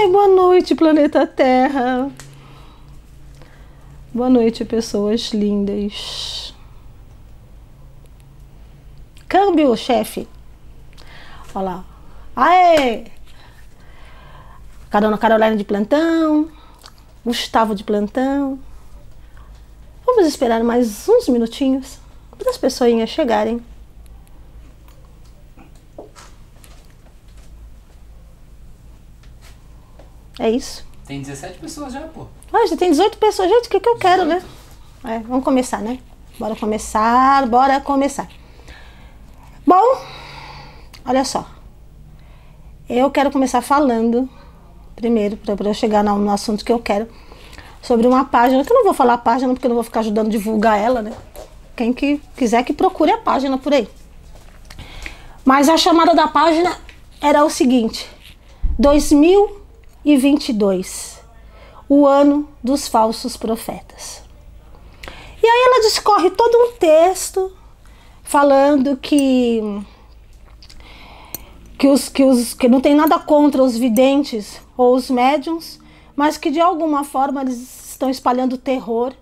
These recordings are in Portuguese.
Ai, boa noite, planeta Terra. Boa noite, pessoas lindas. Câmbio, chefe. Olha lá. Aê! Carona Carolina de plantão. Gustavo de plantão. Vamos esperar mais uns minutinhos para as pessoinhas chegarem. É isso. Tem 17 pessoas já, pô. Ah, já tem 18 pessoas. Gente, o que, que eu quero, né? É, vamos começar, né? Bora começar, bora começar. Bom, olha só. Eu quero começar falando, primeiro, para eu chegar no, no assunto que eu quero, sobre uma página, que eu não vou falar a página, porque eu não vou ficar ajudando a divulgar ela, né? Quem que quiser que procure a página por aí. Mas a chamada da página era o seguinte: 2022 o ano dos falsos profetas. E aí ela discorre todo um texto falando que que os que os que não tem nada contra os videntes ou os médiums, mas que de alguma forma eles estão espalhando terror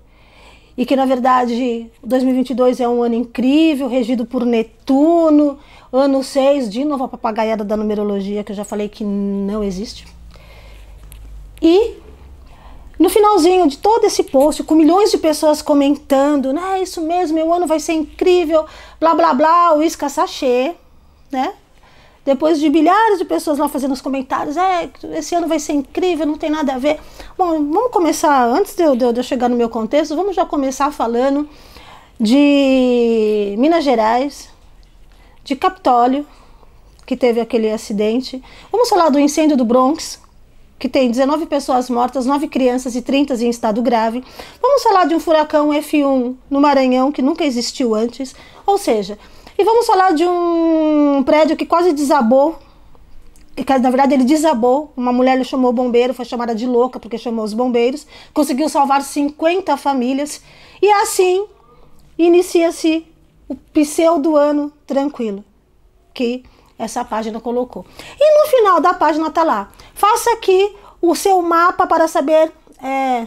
e que na verdade 2022 é um ano incrível, regido por Netuno, ano 6, de novo a papagaiada da numerologia que eu já falei que não existe. E no finalzinho de todo esse post, com milhões de pessoas comentando, né? Isso mesmo, meu ano vai ser incrível, blá blá blá, o isca sachê, né? Depois de bilhares de pessoas lá fazendo os comentários, é, esse ano vai ser incrível, não tem nada a ver. Bom, vamos começar, antes de eu, de eu chegar no meu contexto, vamos já começar falando de Minas Gerais, de Capitólio, que teve aquele acidente. Vamos falar do incêndio do Bronx, que tem 19 pessoas mortas, 9 crianças e 30 em estado grave. Vamos falar de um furacão F1 no Maranhão que nunca existiu antes. Ou seja, e vamos falar de um prédio que quase desabou. Na verdade ele desabou. Uma mulher lhe chamou o bombeiro, foi chamada de louca porque chamou os bombeiros. Conseguiu salvar 50 famílias. E assim inicia-se o pseudo ano tranquilo. Que essa página colocou. E no final da página tá lá. Faça aqui o seu mapa para saber é,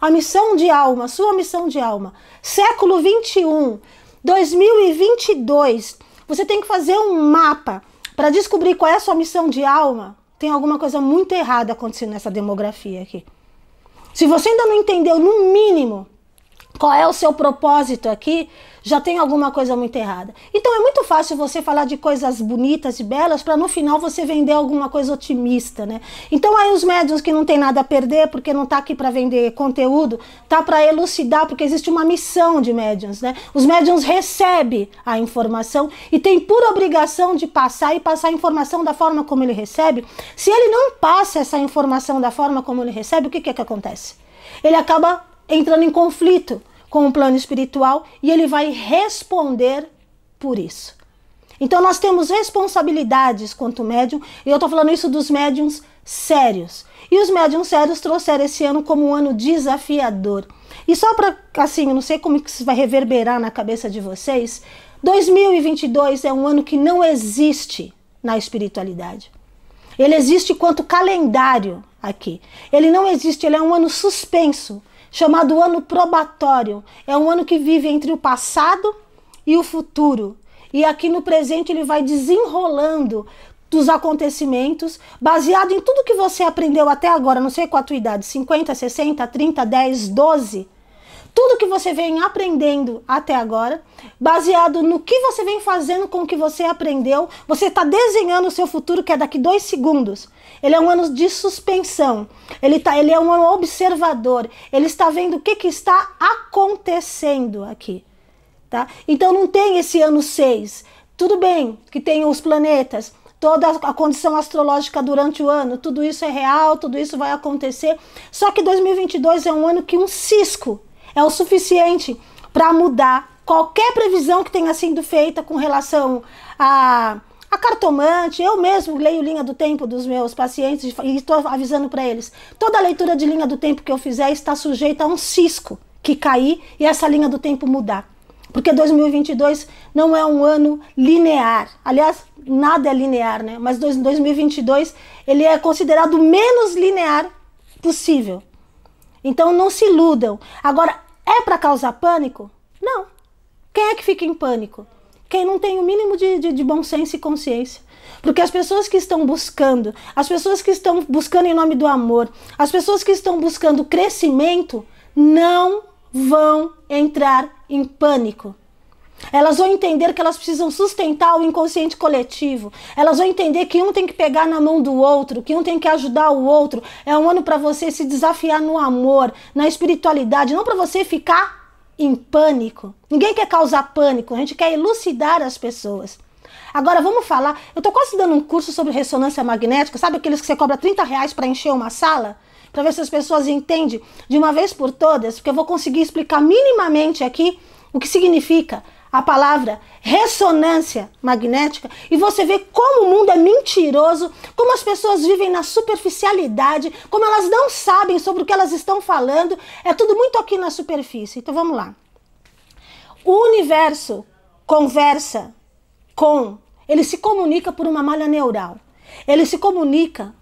a missão de alma, sua missão de alma. Século 21, 2022. Você tem que fazer um mapa para descobrir qual é a sua missão de alma. Tem alguma coisa muito errada acontecendo nessa demografia aqui. Se você ainda não entendeu, no mínimo, qual é o seu propósito aqui, já tem alguma coisa muito errada. Então é muito fácil você falar de coisas bonitas e belas para no final você vender alguma coisa otimista, né? Então aí os médios que não tem nada a perder porque não tá aqui para vender conteúdo, tá para elucidar porque existe uma missão de médiums, né? Os médiums recebem a informação e tem por obrigação de passar e passar a informação da forma como ele recebe. Se ele não passa essa informação da forma como ele recebe, o que que, é que acontece? Ele acaba entrando em conflito com o plano espiritual e ele vai responder por isso. Então nós temos responsabilidades quanto médium, e eu estou falando isso dos médiums sérios. E os médiums sérios trouxeram esse ano como um ano desafiador. E só para, assim, eu não sei como isso vai reverberar na cabeça de vocês, 2022 é um ano que não existe na espiritualidade. Ele existe quanto calendário aqui. Ele não existe, ele é um ano suspenso chamado ano probatório. É um ano que vive entre o passado e o futuro. E aqui no presente ele vai desenrolando dos acontecimentos, baseado em tudo que você aprendeu até agora, não sei qual a tua idade, 50, 60, 30, 10, 12. Tudo que você vem aprendendo até agora, baseado no que você vem fazendo com o que você aprendeu, você está desenhando o seu futuro, que é daqui dois segundos. Ele é um ano de suspensão. Ele, tá, ele é um ano observador. Ele está vendo o que, que está acontecendo aqui. Tá? Então não tem esse ano 6. Tudo bem que tem os planetas, toda a condição astrológica durante o ano, tudo isso é real, tudo isso vai acontecer. Só que 2022 é um ano que um cisco é o suficiente para mudar qualquer previsão que tenha sido feita com relação a a cartomante, eu mesmo leio linha do tempo dos meus pacientes e estou avisando para eles. Toda leitura de linha do tempo que eu fizer está sujeita a um cisco que cair e essa linha do tempo mudar. Porque 2022 não é um ano linear. Aliás, nada é linear, né? Mas 2022 ele é considerado o menos linear possível. Então não se iludam. Agora, é para causar pânico? Não. Quem é que fica em pânico? Quem não tem o mínimo de, de, de bom senso e consciência. Porque as pessoas que estão buscando, as pessoas que estão buscando em nome do amor, as pessoas que estão buscando crescimento, não vão entrar em pânico. Elas vão entender que elas precisam sustentar o inconsciente coletivo. Elas vão entender que um tem que pegar na mão do outro, que um tem que ajudar o outro. É um ano para você se desafiar no amor, na espiritualidade, não para você ficar em pânico. Ninguém quer causar pânico, a gente quer elucidar as pessoas. Agora vamos falar. Eu tô quase dando um curso sobre ressonância magnética, sabe aqueles que você cobra 30 reais para encher uma sala? Para ver se as pessoas entendem de uma vez por todas, porque eu vou conseguir explicar minimamente aqui o que significa a palavra ressonância magnética e você vê como o mundo é mentiroso, como as pessoas vivem na superficialidade, como elas não sabem sobre o que elas estão falando, é tudo muito aqui na superfície. Então vamos lá. O universo conversa com, ele se comunica por uma malha neural. Ele se comunica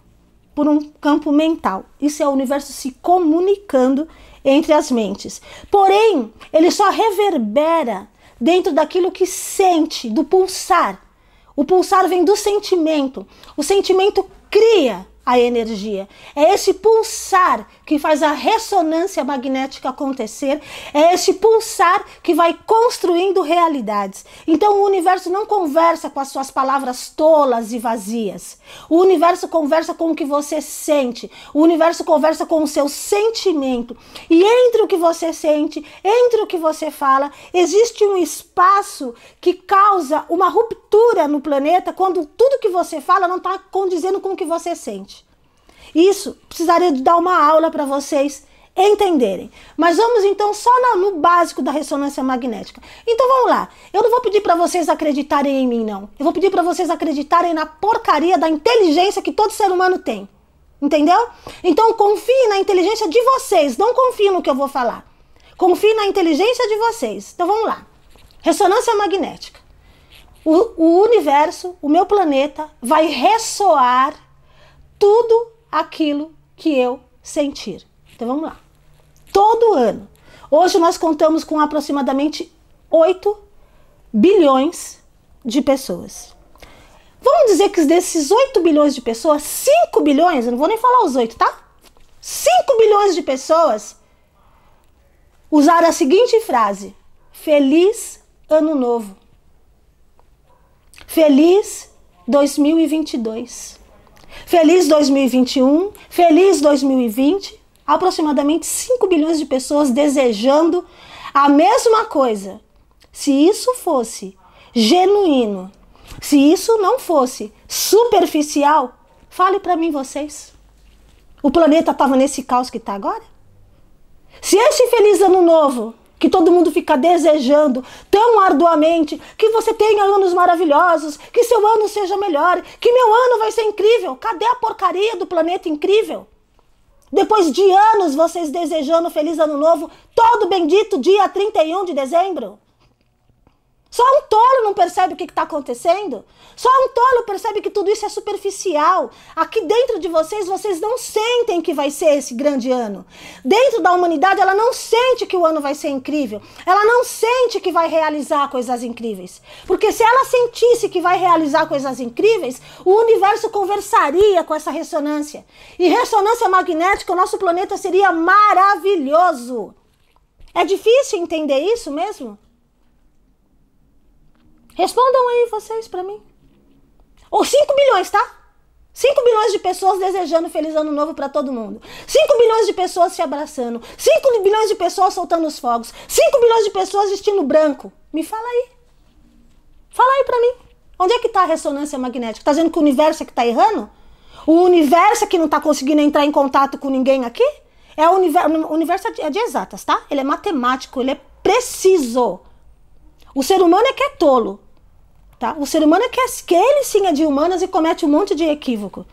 por um campo mental. Isso é o universo se comunicando entre as mentes. Porém, ele só reverbera dentro daquilo que sente, do pulsar. O pulsar vem do sentimento. O sentimento cria a energia. É esse pulsar que faz a ressonância magnética acontecer, é esse pulsar que vai construindo realidades. Então o universo não conversa com as suas palavras tolas e vazias. O universo conversa com o que você sente. O universo conversa com o seu sentimento. E entre o que você sente, entre o que você fala, existe um espaço que causa uma ruptura no planeta quando tudo que você fala não está condizendo com o que você sente. Isso precisaria de dar uma aula para vocês entenderem. Mas vamos então só no, básico da ressonância magnética. Então vamos lá. Eu não vou pedir para vocês acreditarem em mim, não. Eu vou pedir para vocês acreditarem na porcaria da inteligência que todo ser humano tem. Entendeu? Então confie na inteligência de vocês, não confie no que eu vou falar. Confie na inteligência de vocês. Então vamos lá. Ressonância magnética. O, o universo, o meu planeta, vai ressoar tudo aquilo que eu sentir. Então vamos lá. Todo ano. Hoje nós contamos com aproximadamente 8 bilhões de pessoas. Vamos dizer que desses 8 bilhões de pessoas, 5 bilhões, eu não vou nem falar os 8, tá? 5 bilhões de pessoas usaram a seguinte frase: Feliz Ano Novo. Feliz 2022. Feliz 2021, feliz 2020. Aproximadamente 5 bilhões de pessoas desejando a mesma coisa. Se isso fosse genuíno, se isso não fosse superficial, fale para mim vocês. O planeta estava nesse caos que está agora? Se esse feliz ano novo que todo mundo fica desejando tão arduamente, que você tenha anos maravilhosos, que seu ano seja melhor, que meu ano vai ser incrível. Cadê a porcaria do planeta incrível? Depois de anos vocês desejando feliz ano novo, todo bendito dia 31 de dezembro. Só um tolo não percebe o que está acontecendo. Só um tolo percebe que tudo isso é superficial. Aqui dentro de vocês, vocês não sentem que vai ser esse grande ano. Dentro da humanidade, ela não sente que o ano vai ser incrível. Ela não sente que vai realizar coisas incríveis. Porque se ela sentisse que vai realizar coisas incríveis, o universo conversaria com essa ressonância. E ressonância magnética, o nosso planeta seria maravilhoso. É difícil entender isso mesmo? Respondam aí vocês para mim. Ou 5 bilhões, tá? 5 bilhões de pessoas desejando feliz ano novo para todo mundo. 5 bilhões de pessoas se abraçando. 5 bilhões de pessoas soltando os fogos. 5 bilhões de pessoas vestindo branco. Me fala aí. Fala aí para mim. Onde é que tá a ressonância magnética? Tá dizendo que o universo é que tá errando? O universo é que não tá conseguindo entrar em contato com ninguém aqui? É o universo, o universo é de exatas, tá? Ele é matemático, ele é preciso. O ser humano é que é tolo. Tá? O ser humano é que, que ele sim é de humanas e comete um monte de equívoco.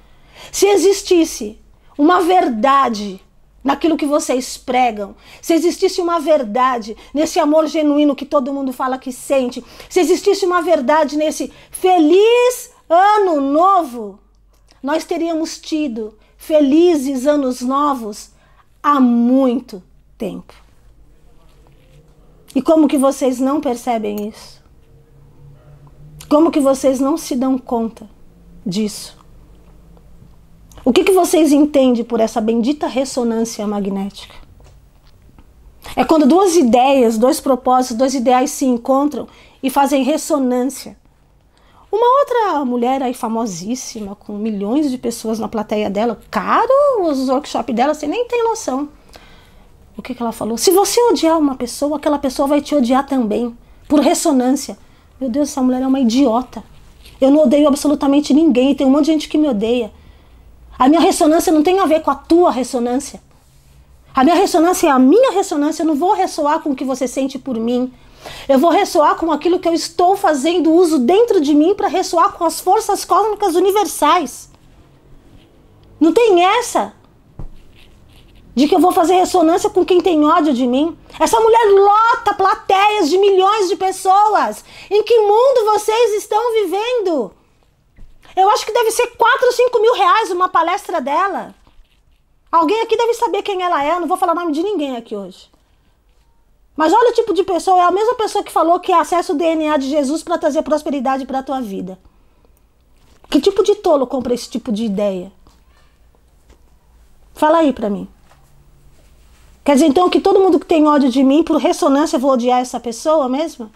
Se existisse uma verdade naquilo que vocês pregam, se existisse uma verdade nesse amor genuíno que todo mundo fala que sente, se existisse uma verdade nesse feliz ano novo, nós teríamos tido felizes anos novos há muito tempo. E como que vocês não percebem isso? Como que vocês não se dão conta disso? O que, que vocês entendem por essa bendita ressonância magnética? É quando duas ideias, dois propósitos, dois ideais se encontram e fazem ressonância. Uma outra mulher aí famosíssima, com milhões de pessoas na plateia dela, caro os workshops dela, você nem tem noção. O que, que ela falou? Se você odiar uma pessoa, aquela pessoa vai te odiar também, por ressonância. Meu Deus, essa mulher é uma idiota. Eu não odeio absolutamente ninguém, tem um monte de gente que me odeia. A minha ressonância não tem a ver com a tua ressonância. A minha ressonância é a minha ressonância. Eu não vou ressoar com o que você sente por mim. Eu vou ressoar com aquilo que eu estou fazendo uso dentro de mim para ressoar com as forças cósmicas universais. Não tem essa de que eu vou fazer ressonância com quem tem ódio de mim. Essa mulher lota plateias de milhões de pessoas. Em que mundo vocês estão vivendo? Eu acho que deve ser 4 ou 5 mil reais uma palestra dela. Alguém aqui deve saber quem ela é, não vou falar nome de ninguém aqui hoje. Mas olha o tipo de pessoa, é a mesma pessoa que falou que acessa o DNA de Jesus para trazer prosperidade para a tua vida. Que tipo de tolo compra esse tipo de ideia? Fala aí para mim. Quer dizer então que todo mundo que tem ódio de mim, por ressonância, vou odiar essa pessoa mesmo?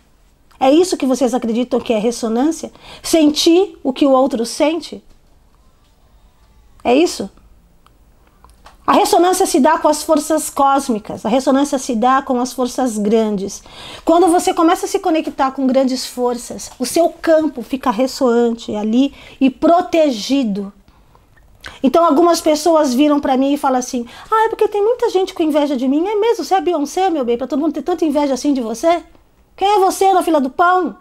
É isso que vocês acreditam que é ressonância? Sentir o que o outro sente? É isso? A ressonância se dá com as forças cósmicas, a ressonância se dá com as forças grandes. Quando você começa a se conectar com grandes forças, o seu campo fica ressoante ali e protegido. Então algumas pessoas viram para mim e falam assim: "Ah, é porque tem muita gente com inveja de mim". É mesmo, você é Beyoncé, meu bem, para todo mundo ter tanta inveja assim de você? Quem é você na fila do pão?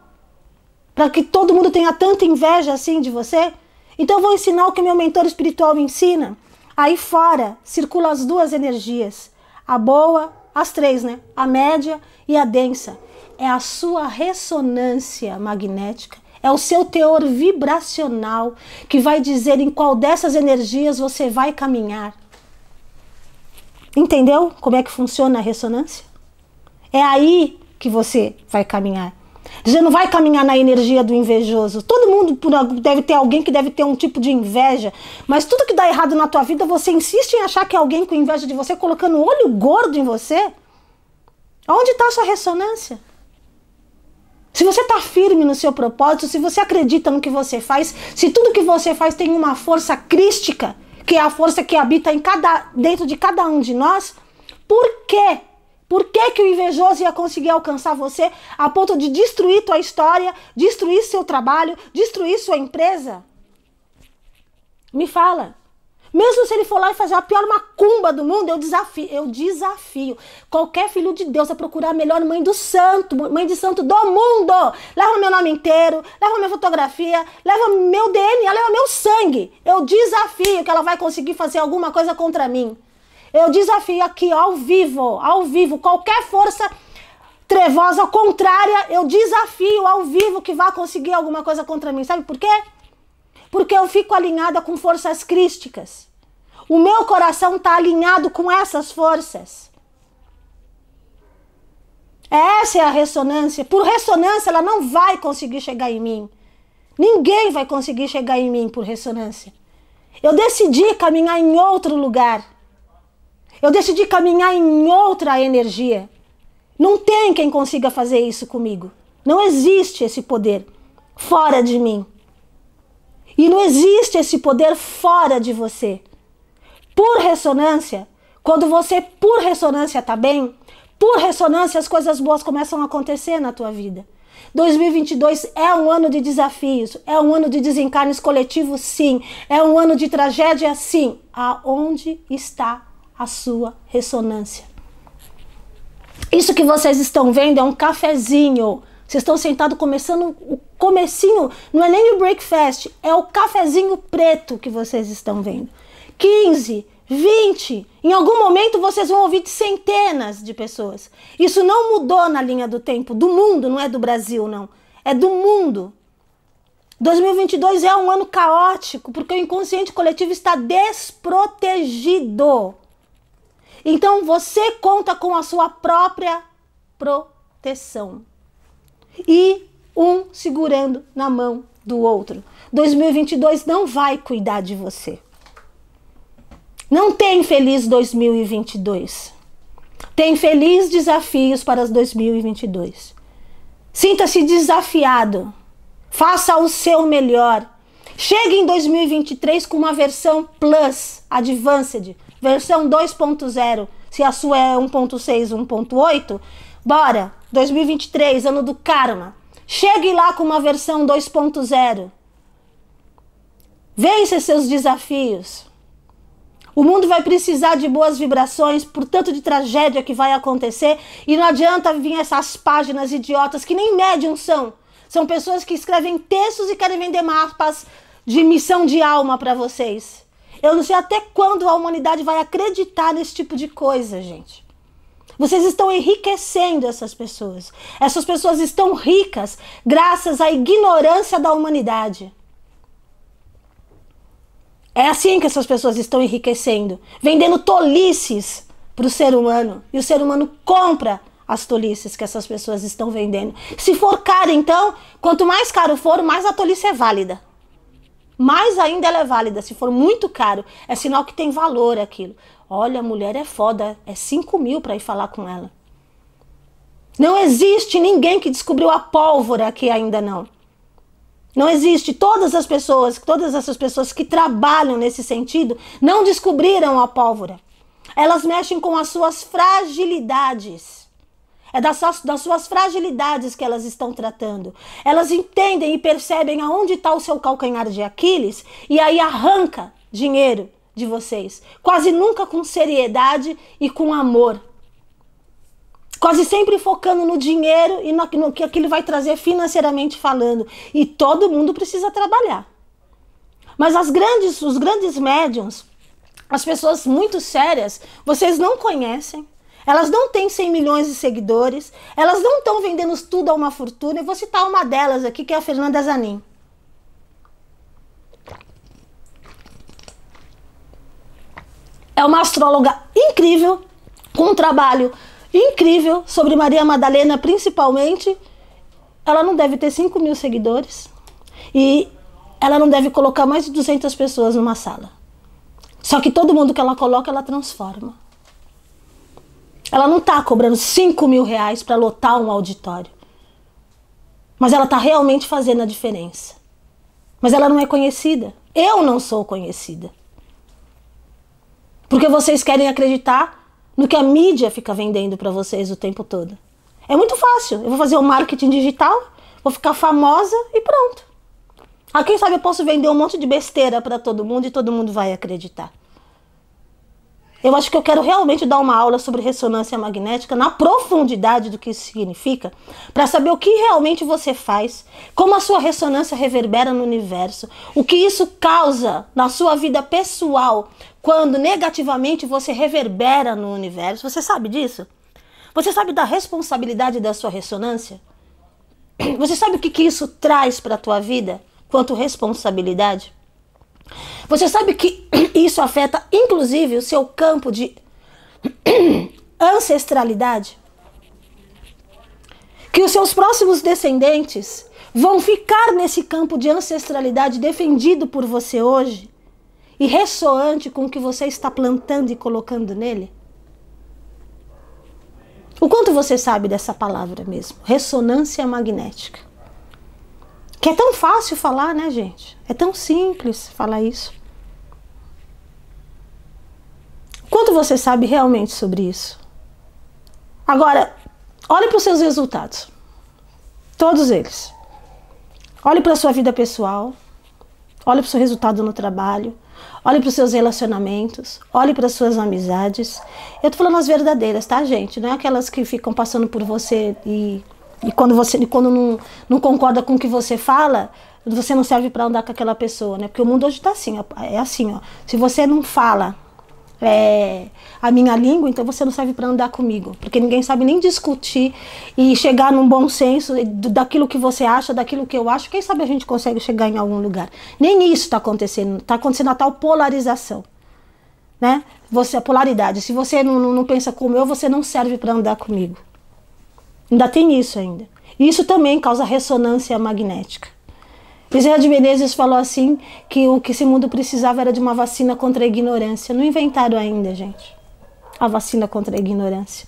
Para que todo mundo tenha tanta inveja assim de você? Então eu vou ensinar o que meu mentor espiritual me ensina. Aí fora circulam as duas energias, a boa, as três, né? A média e a densa. É a sua ressonância magnética, é o seu teor vibracional que vai dizer em qual dessas energias você vai caminhar. Entendeu como é que funciona a ressonância? É aí que você vai caminhar. Você não vai caminhar na energia do invejoso. Todo mundo deve ter alguém que deve ter um tipo de inveja, mas tudo que dá errado na tua vida, você insiste em achar que é alguém com inveja de você, colocando olho gordo em você. Onde está a sua ressonância? Se você está firme no seu propósito, se você acredita no que você faz, se tudo que você faz tem uma força crística, que é a força que habita em cada, dentro de cada um de nós, por quê? Por que, que o invejoso ia conseguir alcançar você a ponto de destruir tua história, destruir seu trabalho, destruir sua empresa? Me fala. Mesmo se ele for lá e fazer a pior macumba do mundo, eu desafio, eu desafio qualquer filho de Deus a procurar a melhor mãe do santo, mãe de santo do mundo. Leva meu nome inteiro, leva minha fotografia, leva meu DNA, leva meu sangue. Eu desafio que ela vai conseguir fazer alguma coisa contra mim. Eu desafio aqui ao vivo, ao vivo, qualquer força trevosa contrária, eu desafio ao vivo que vá conseguir alguma coisa contra mim. Sabe por quê? Porque eu fico alinhada com forças crísticas. O meu coração está alinhado com essas forças. Essa é a ressonância. Por ressonância, ela não vai conseguir chegar em mim. Ninguém vai conseguir chegar em mim por ressonância. Eu decidi caminhar em outro lugar. Eu decidi caminhar em outra energia. Não tem quem consiga fazer isso comigo. Não existe esse poder fora de mim. E não existe esse poder fora de você. Por ressonância, quando você por ressonância está bem, por ressonância as coisas boas começam a acontecer na tua vida. 2022 é um ano de desafios, é um ano de desencarnes coletivos, sim. É um ano de tragédia, sim. Aonde está a sua ressonância. Isso que vocês estão vendo é um cafezinho. Vocês estão sentados começando o comecinho, não é nem o breakfast, é o cafezinho preto que vocês estão vendo. 15, 20. Em algum momento vocês vão ouvir de centenas de pessoas. Isso não mudou na linha do tempo, do mundo, não é do Brasil, não. É do mundo. 2022 é um ano caótico, porque o inconsciente coletivo está desprotegido. Então você conta com a sua própria proteção. E um segurando na mão do outro. 2022 não vai cuidar de você. Não tem feliz 2022. Tem feliz desafios para 2022. Sinta-se desafiado. Faça o seu melhor. Chegue em 2023 com uma versão Plus, Advanced, versão 2.0. Se a sua é 1.6, 1.8, bora. 2023, ano do karma. Chegue lá com uma versão 2.0. Vença seus desafios. O mundo vai precisar de boas vibrações por tanto de tragédia que vai acontecer e não adianta vir essas páginas idiotas que nem médium são. São pessoas que escrevem textos e querem vender mapas de missão de alma para vocês. Eu não sei até quando a humanidade vai acreditar nesse tipo de coisa, gente. Vocês estão enriquecendo essas pessoas. Essas pessoas estão ricas graças à ignorância da humanidade. É assim que essas pessoas estão enriquecendo, vendendo tolices para o ser humano. E o ser humano compra as tolices que essas pessoas estão vendendo. Se for caro, então, quanto mais caro for, mais a tolice é válida. Mais ainda ela é válida. Se for muito caro, é sinal que tem valor aquilo. Olha, a mulher é foda, é 5 mil para ir falar com ela. Não existe ninguém que descobriu a pólvora aqui ainda não. Não existe. Todas as pessoas, todas essas pessoas que trabalham nesse sentido, não descobriram a pólvora. Elas mexem com as suas fragilidades. É das, das suas fragilidades que elas estão tratando. Elas entendem e percebem aonde está o seu calcanhar de Aquiles e aí arranca dinheiro de vocês. Quase nunca com seriedade e com amor quase sempre focando no dinheiro e no, no, que aquilo vai trazer financeiramente falando. E todo mundo precisa trabalhar. Mas as grandes, os grandes médiums, as pessoas muito sérias, vocês não conhecem. Elas não têm 100 milhões de seguidores, elas não estão vendendo tudo a uma fortuna. Eu vou citar uma delas aqui, que é a Fernanda Zanin. É uma astróloga incrível, com um trabalho incrível sobre Maria Madalena, principalmente. Ela não deve ter 5 mil seguidores e ela não deve colocar mais de 200 pessoas numa sala. Só que todo mundo que ela coloca, ela transforma. Ela não está cobrando 5 mil reais para lotar um auditório. Mas ela está realmente fazendo a diferença. Mas ela não é conhecida. Eu não sou conhecida. Porque vocês querem acreditar no que a mídia fica vendendo para vocês o tempo todo. É muito fácil. Eu vou fazer o um marketing digital, vou ficar famosa e pronto. Ah, quem sabe eu posso vender um monte de besteira para todo mundo e todo mundo vai acreditar. Eu acho que eu quero realmente dar uma aula sobre ressonância magnética na profundidade do que isso significa, para saber o que realmente você faz, como a sua ressonância reverbera no universo, o que isso causa na sua vida pessoal quando negativamente você reverbera no universo. Você sabe disso? Você sabe da responsabilidade da sua ressonância? Você sabe o que, que isso traz para a tua vida quanto responsabilidade? Você sabe que isso afeta inclusive o seu campo de ancestralidade? Que os seus próximos descendentes vão ficar nesse campo de ancestralidade defendido por você hoje e ressoante com o que você está plantando e colocando nele? O quanto você sabe dessa palavra mesmo? Ressonância magnética. Que é tão fácil falar, né, gente? É tão simples falar isso. Quanto você sabe realmente sobre isso? Agora, olhe para os seus resultados. Todos eles. Olhe para a sua vida pessoal. Olhe para o seu resultado no trabalho. Olhe para os seus relacionamentos, olhe para as suas amizades. Eu tô falando as verdadeiras, tá, gente? Não é aquelas que ficam passando por você e e quando você e quando não, não concorda com o que você fala, você não serve para andar com aquela pessoa, né? Porque o mundo hoje está assim, é assim, ó. Se você não fala é, a minha língua, então você não serve para andar comigo, porque ninguém sabe nem discutir e chegar num bom senso daquilo que você acha, daquilo que eu acho. Quem sabe a gente consegue chegar em algum lugar? Nem isso está acontecendo. Está acontecendo a tal polarização, né? Você a polaridade. Se você não, não pensa como eu, você não serve para andar comigo. Ainda tem isso ainda. Isso também causa ressonância magnética. Bezerra de Menezes falou assim que o que esse mundo precisava era de uma vacina contra a ignorância. Não inventaram ainda, gente. A vacina contra a ignorância.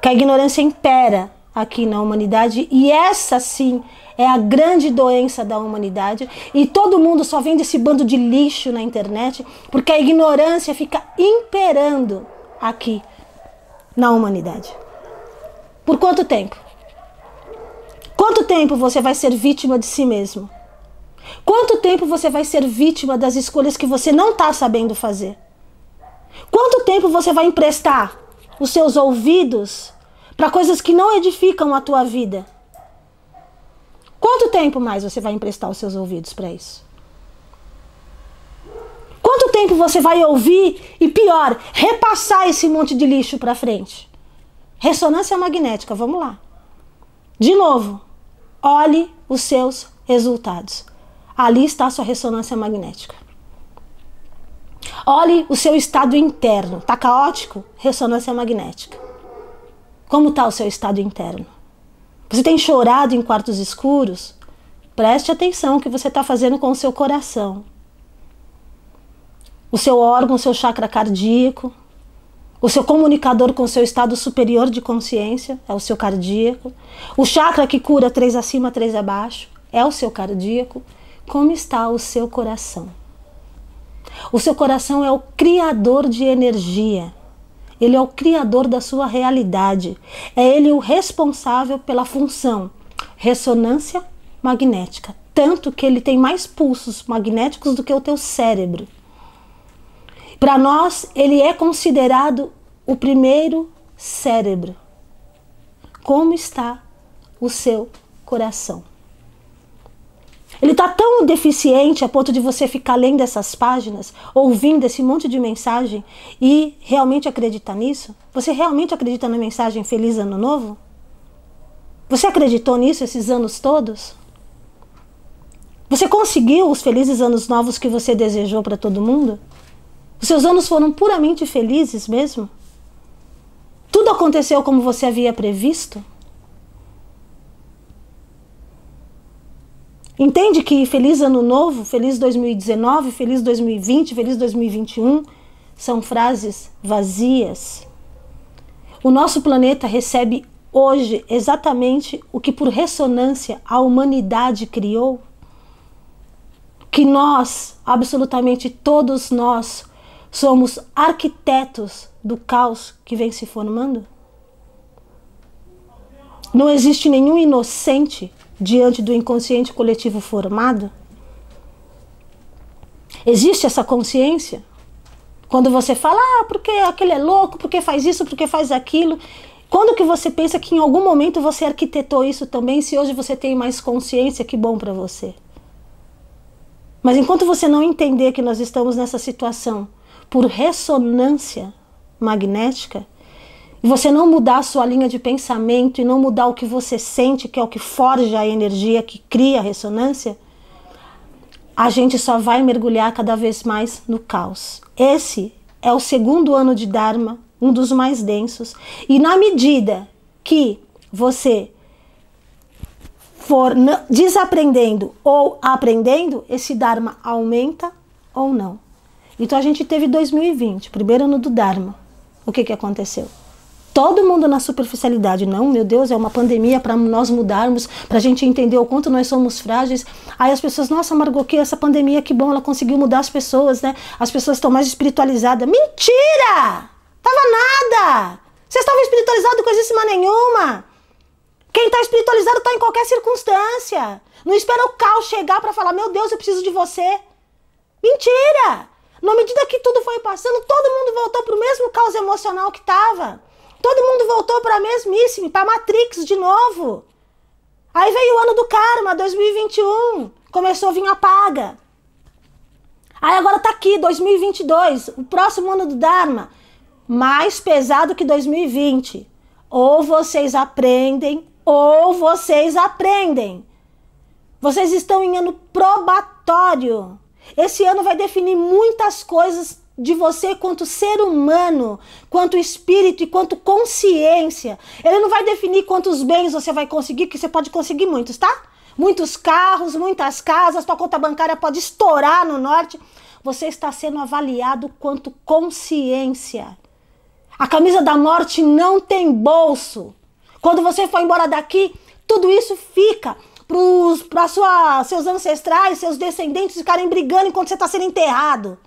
Que a ignorância impera aqui na humanidade e essa sim é a grande doença da humanidade e todo mundo só vende esse bando de lixo na internet porque a ignorância fica imperando aqui na humanidade. Por quanto tempo? Quanto tempo você vai ser vítima de si mesmo? Quanto tempo você vai ser vítima das escolhas que você não está sabendo fazer? Quanto tempo você vai emprestar os seus ouvidos para coisas que não edificam a tua vida? Quanto tempo mais você vai emprestar os seus ouvidos para isso? Quanto tempo você vai ouvir e pior, repassar esse monte de lixo para frente? Ressonância magnética, vamos lá. De novo, olhe os seus resultados. Ali está a sua ressonância magnética. Olhe o seu estado interno. Está caótico? Ressonância magnética. Como está o seu estado interno? Você tem chorado em quartos escuros? Preste atenção o que você está fazendo com o seu coração. O seu órgão, o seu chakra cardíaco, o seu comunicador com o seu estado superior de consciência é o seu cardíaco. O chakra que cura três acima, três abaixo é o seu cardíaco. Como está o seu coração? O seu coração é o criador de energia. Ele é o criador da sua realidade. É ele o responsável pela função ressonância magnética, tanto que ele tem mais pulsos magnéticos do que o teu cérebro. Para nós, ele é considerado o primeiro cérebro. Como está o seu coração? Ele está tão deficiente a ponto de você ficar lendo essas páginas, ouvindo esse monte de mensagem e realmente acreditar nisso? Você realmente acredita na mensagem Feliz Ano Novo? Você acreditou nisso esses anos todos? Você conseguiu os felizes anos novos que você desejou para todo mundo? Os seus anos foram puramente felizes mesmo? Tudo aconteceu como você havia previsto? Entende que feliz ano novo, feliz 2019, feliz 2020, feliz 2021 são frases vazias. O nosso planeta recebe hoje exatamente o que por ressonância a humanidade criou. Que nós, absolutamente todos nós, somos arquitetos do caos que vem se formando? Não existe nenhum inocente diante do inconsciente coletivo formado? Existe essa consciência? Quando você fala, ah, porque aquele é louco, porque faz isso, porque faz aquilo. Quando que você pensa que em algum momento você arquitetou isso também? Se hoje você tem mais consciência, que bom para você. Mas enquanto você não entender que nós estamos nessa situação por ressonância magnética, e você não mudar a sua linha de pensamento e não mudar o que você sente, que é o que forja a energia, que cria a ressonância, a gente só vai mergulhar cada vez mais no caos. Esse é o segundo ano de Dharma, um dos mais densos, e na medida que você for desaprendendo ou aprendendo, esse Dharma aumenta ou não. Então a gente teve 2020, primeiro ano do Dharma. O que, que aconteceu? Todo mundo na superficialidade. Não, meu Deus, é uma pandemia para nós mudarmos, para a gente entender o quanto nós somos frágeis. Aí as pessoas, nossa, Margot, que essa pandemia, que bom, ela conseguiu mudar as pessoas, né? As pessoas estão mais espiritualizadas. Mentira! Tava nada! Vocês estavam espiritualizados coisíssima nenhuma. Quem está espiritualizado está em qualquer circunstância. Não espera o caos chegar para falar, meu Deus, eu preciso de você. Mentira! Na medida que tudo foi passando, todo mundo voltou para o mesmo caos emocional que estava. Todo mundo voltou para a mesmíssima, para Matrix de novo. Aí veio o ano do karma, 2021. Começou a vir a paga. Aí agora tá aqui, 2022, o próximo ano do Dharma, mais pesado que 2020. Ou vocês aprendem, ou vocês aprendem. Vocês estão em ano probatório. Esse ano vai definir muitas coisas de você quanto ser humano, quanto espírito e quanto consciência. Ele não vai definir quantos bens você vai conseguir, que você pode conseguir muitos, tá? Muitos carros, muitas casas, sua conta bancária pode estourar no norte. Você está sendo avaliado quanto consciência. A camisa da morte não tem bolso. Quando você for embora daqui, tudo isso fica para seus ancestrais, seus descendentes ficarem brigando enquanto você está sendo enterrado.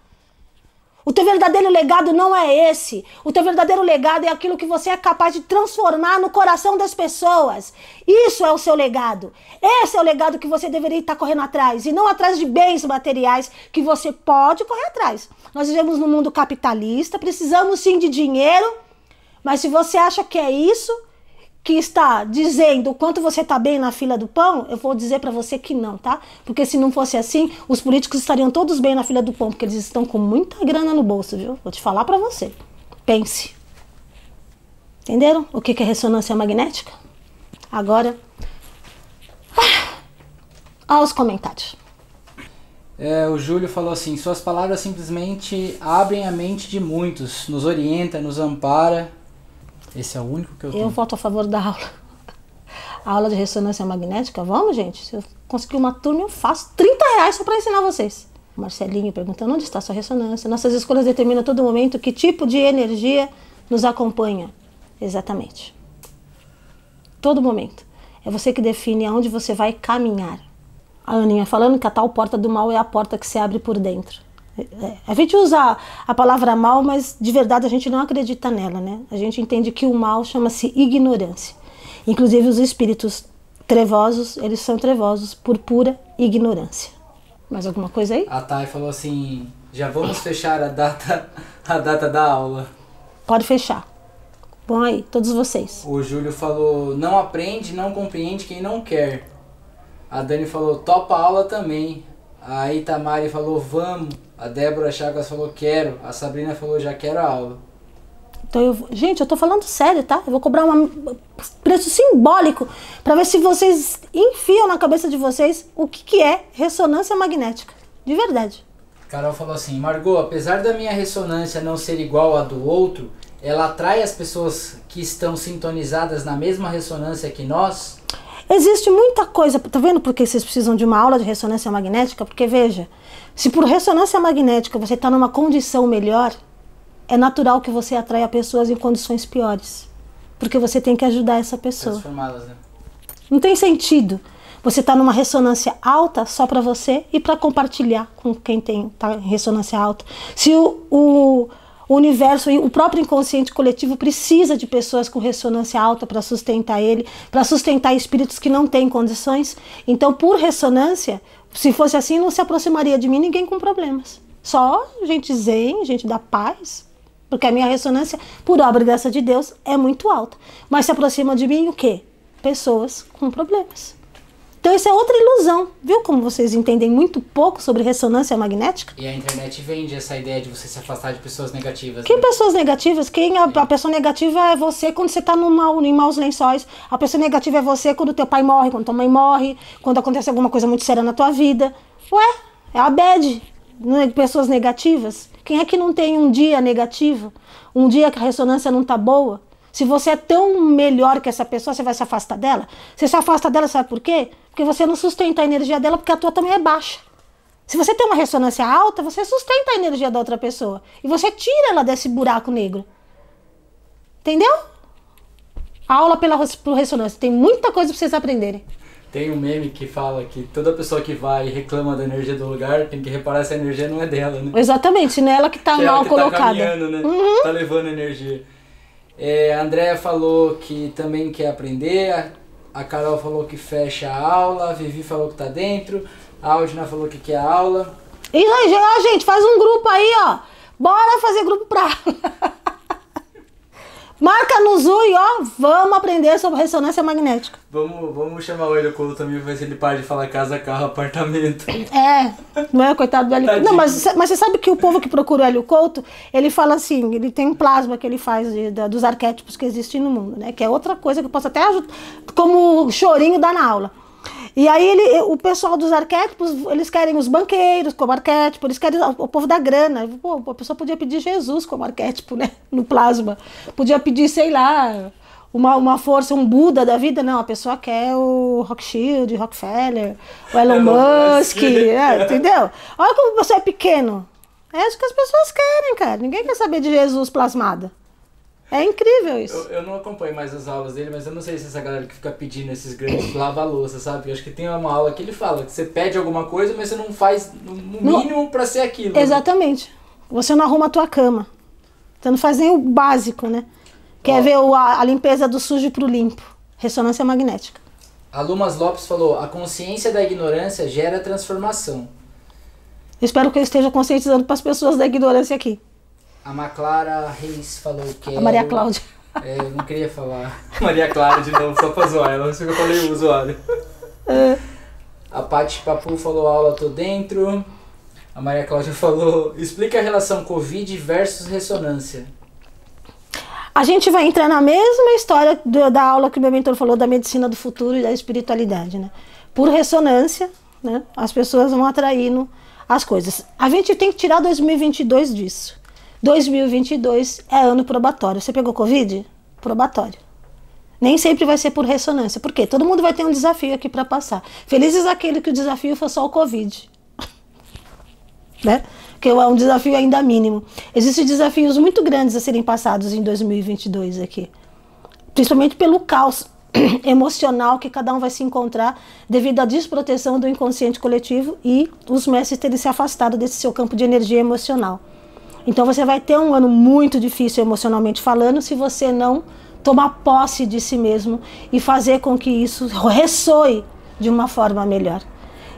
O teu verdadeiro legado não é esse. O teu verdadeiro legado é aquilo que você é capaz de transformar no coração das pessoas. Isso é o seu legado. Esse é o legado que você deveria estar correndo atrás e não atrás de bens materiais que você pode correr atrás. Nós vivemos num mundo capitalista, precisamos sim de dinheiro, mas se você acha que é isso, que está dizendo quanto você está bem na fila do pão, eu vou dizer para você que não, tá? Porque se não fosse assim, os políticos estariam todos bem na fila do pão, porque eles estão com muita grana no bolso, viu? Vou te falar para você. Pense. Entenderam o que é ressonância magnética? Agora, ah, aos comentários. É, o Júlio falou assim: suas palavras simplesmente abrem a mente de muitos, nos orienta, nos ampara esse é o único que eu tenho. Eu voto a favor da aula. A aula de ressonância magnética, vamos, gente? Se eu conseguir uma turma, eu faço 30 reais só para ensinar vocês. Marcelinho perguntando onde está sua ressonância. Nossas escolhas determinam a todo momento que tipo de energia nos acompanha. Exatamente. Todo momento. É você que define aonde você vai caminhar. A Aninha falando que a tal porta do mal é a porta que se abre por dentro. A gente usa a palavra mal, mas de verdade a gente não acredita nela, né? A gente entende que o mal chama-se ignorância. Inclusive os espíritos trevosos, eles são trevosos por pura ignorância. Mais alguma coisa aí? A Thay falou assim: já vamos fechar a data, a data da aula. Pode fechar. Bom aí, todos vocês. O Júlio falou: não aprende, não compreende quem não quer. A Dani falou: topa a aula também. A Itamari falou: vamos. A Débora Chagas falou quero. A Sabrina falou já quero a aula. Então eu, gente, eu tô falando sério, tá? Eu vou cobrar um preço simbólico para ver se vocês enfiam na cabeça de vocês o que, que é ressonância magnética. De verdade. Carol falou assim: Margot, apesar da minha ressonância não ser igual à do outro, ela atrai as pessoas que estão sintonizadas na mesma ressonância que nós? Existe muita coisa. Tá vendo por que vocês precisam de uma aula de ressonância magnética? Porque veja, se por ressonância magnética você está numa condição melhor, é natural que você atraia pessoas em condições piores. Porque você tem que ajudar essa pessoa. Né? Não tem sentido você estar tá numa ressonância alta só para você e para compartilhar com quem tem tá em ressonância alta. Se o, o, o universo e o próprio inconsciente coletivo precisa de pessoas com ressonância alta para sustentar ele, para sustentar espíritos que não têm condições, então por ressonância se fosse assim, não se aproximaria de mim ninguém com problemas. Só gente zen, gente da paz, porque a minha ressonância, por obra e graça de Deus, é muito alta. Mas se aproxima de mim o quê? Pessoas com problemas. Então isso é outra ilusão. Viu como vocês entendem muito pouco sobre ressonância magnética? E a internet vende essa ideia de você se afastar de pessoas negativas. Que né? pessoas negativas? Quem a, a, pessoa negativa é você quando você está em maus lençóis. A pessoa negativa é você quando teu pai morre, quando tua mãe morre, quando acontece alguma coisa muito séria na tua vida. Ué, é a bad. Não é pessoas negativas. Quem é que não tem um dia negativo? Um dia que a ressonância não tá boa? Se você é tão melhor que essa pessoa, você vai se afastar dela? Você se afasta dela, sabe por quê? Porque você não sustenta a energia dela, porque a tua também é baixa. Se você tem uma ressonância alta, você sustenta a energia da outra pessoa. E você tira ela desse buraco negro. Entendeu? A aula pela por ressonância. Tem muita coisa para vocês aprenderem. Tem um meme que fala que toda pessoa que vai e reclama da energia do lugar tem que reparar se a energia não é dela, né? Exatamente, não é ela que está mal que tá colocada. Tá caminhando, né? Uhum. Tá levando energia. É, a Andrea falou que também quer aprender. A Carol falou que fecha a aula. A Vivi falou que tá dentro. A Aldina falou que quer aula. E gente, faz um grupo aí, ó. Bora fazer grupo pra Marca no Zoom e ó, vamos aprender sobre ressonância magnética. Vamos, vamos chamar o Hélio Couto também ver se ele para de falar casa, carro, apartamento. É, não é? Coitado do Hélio Couto. Não, mas, mas você sabe que o povo que procura o Hélio Couto, ele fala assim, ele tem um plasma que ele faz de, de, dos arquétipos que existem no mundo, né? Que é outra coisa que eu posso até ajudar, como chorinho dar na aula. E aí ele, o pessoal dos arquétipos, eles querem os banqueiros como arquétipo, eles querem o povo da grana. Pô, a pessoa podia pedir Jesus como arquétipo, né? No plasma. Podia pedir, sei lá, uma, uma força, um Buda da vida. Não, a pessoa quer o Rothschild, Rockefeller, o Elon Musk, é, entendeu? Olha como você é pequeno. É isso que as pessoas querem, cara. Ninguém quer saber de Jesus plasmado. É incrível isso. Eu, eu, não acompanho mais as aulas dele, mas eu não sei se essa galera que fica pedindo esses grandes lava-louça, sabe? Eu acho que tem uma aula que ele fala que você pede alguma coisa, mas você não faz no mínimo para ser aquilo. Né? Exatamente. Né? Você não arruma a tua cama. Você não faz nem o básico, né? Quer Ó, ver o, a, a, limpeza do sujo pro limpo. Ressonância magnética. A Lumas Lopes falou: a consciência da ignorância gera transformação. Espero que eu esteja conscientizando para as pessoas da ignorância aqui. A Maclara Reis falou que. A Maria Cláudia. É, eu não queria falar Maria Clara de novo, só pra zoar ela, sei que eu falei o usuário. É. A Paty Papu falou aula, tô dentro. A Maria Cláudia falou, explica a relação Covid versus ressonância. A gente vai entrar na mesma história do, da aula que o meu mentor falou da medicina do futuro e da espiritualidade, né? Por ressonância, né? As pessoas vão atraindo as coisas. A gente tem que tirar 2022 disso. 2022 é ano probatório. Você pegou Covid? Probatório. Nem sempre vai ser por ressonância. Por quê? Todo mundo vai ter um desafio aqui para passar. Felizes aquele que o desafio foi só o Covid. né? Que é um desafio ainda mínimo. Existem desafios muito grandes a serem passados em 2022 aqui. Principalmente pelo caos emocional que cada um vai se encontrar devido à desproteção do inconsciente coletivo e os mestres terem se afastado desse seu campo de energia emocional. Então você vai ter um ano muito difícil emocionalmente falando se você não tomar posse de si mesmo e fazer com que isso ressoe de uma forma melhor.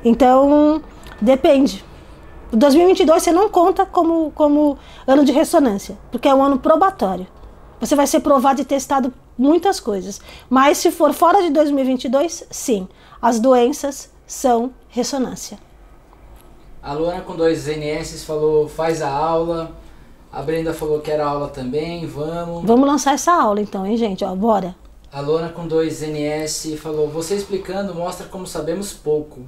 Então, depende. 2022 você não conta como, como ano de ressonância, porque é um ano probatório. Você vai ser provado e testado muitas coisas. Mas se for fora de 2022, sim, as doenças são ressonância. A Luana com dois NS falou, faz a aula. A Brenda falou que era aula também, vamos. Vamos lançar essa aula então, hein, gente? Ó, bora. A Luana com dois NS falou, você explicando mostra como sabemos pouco.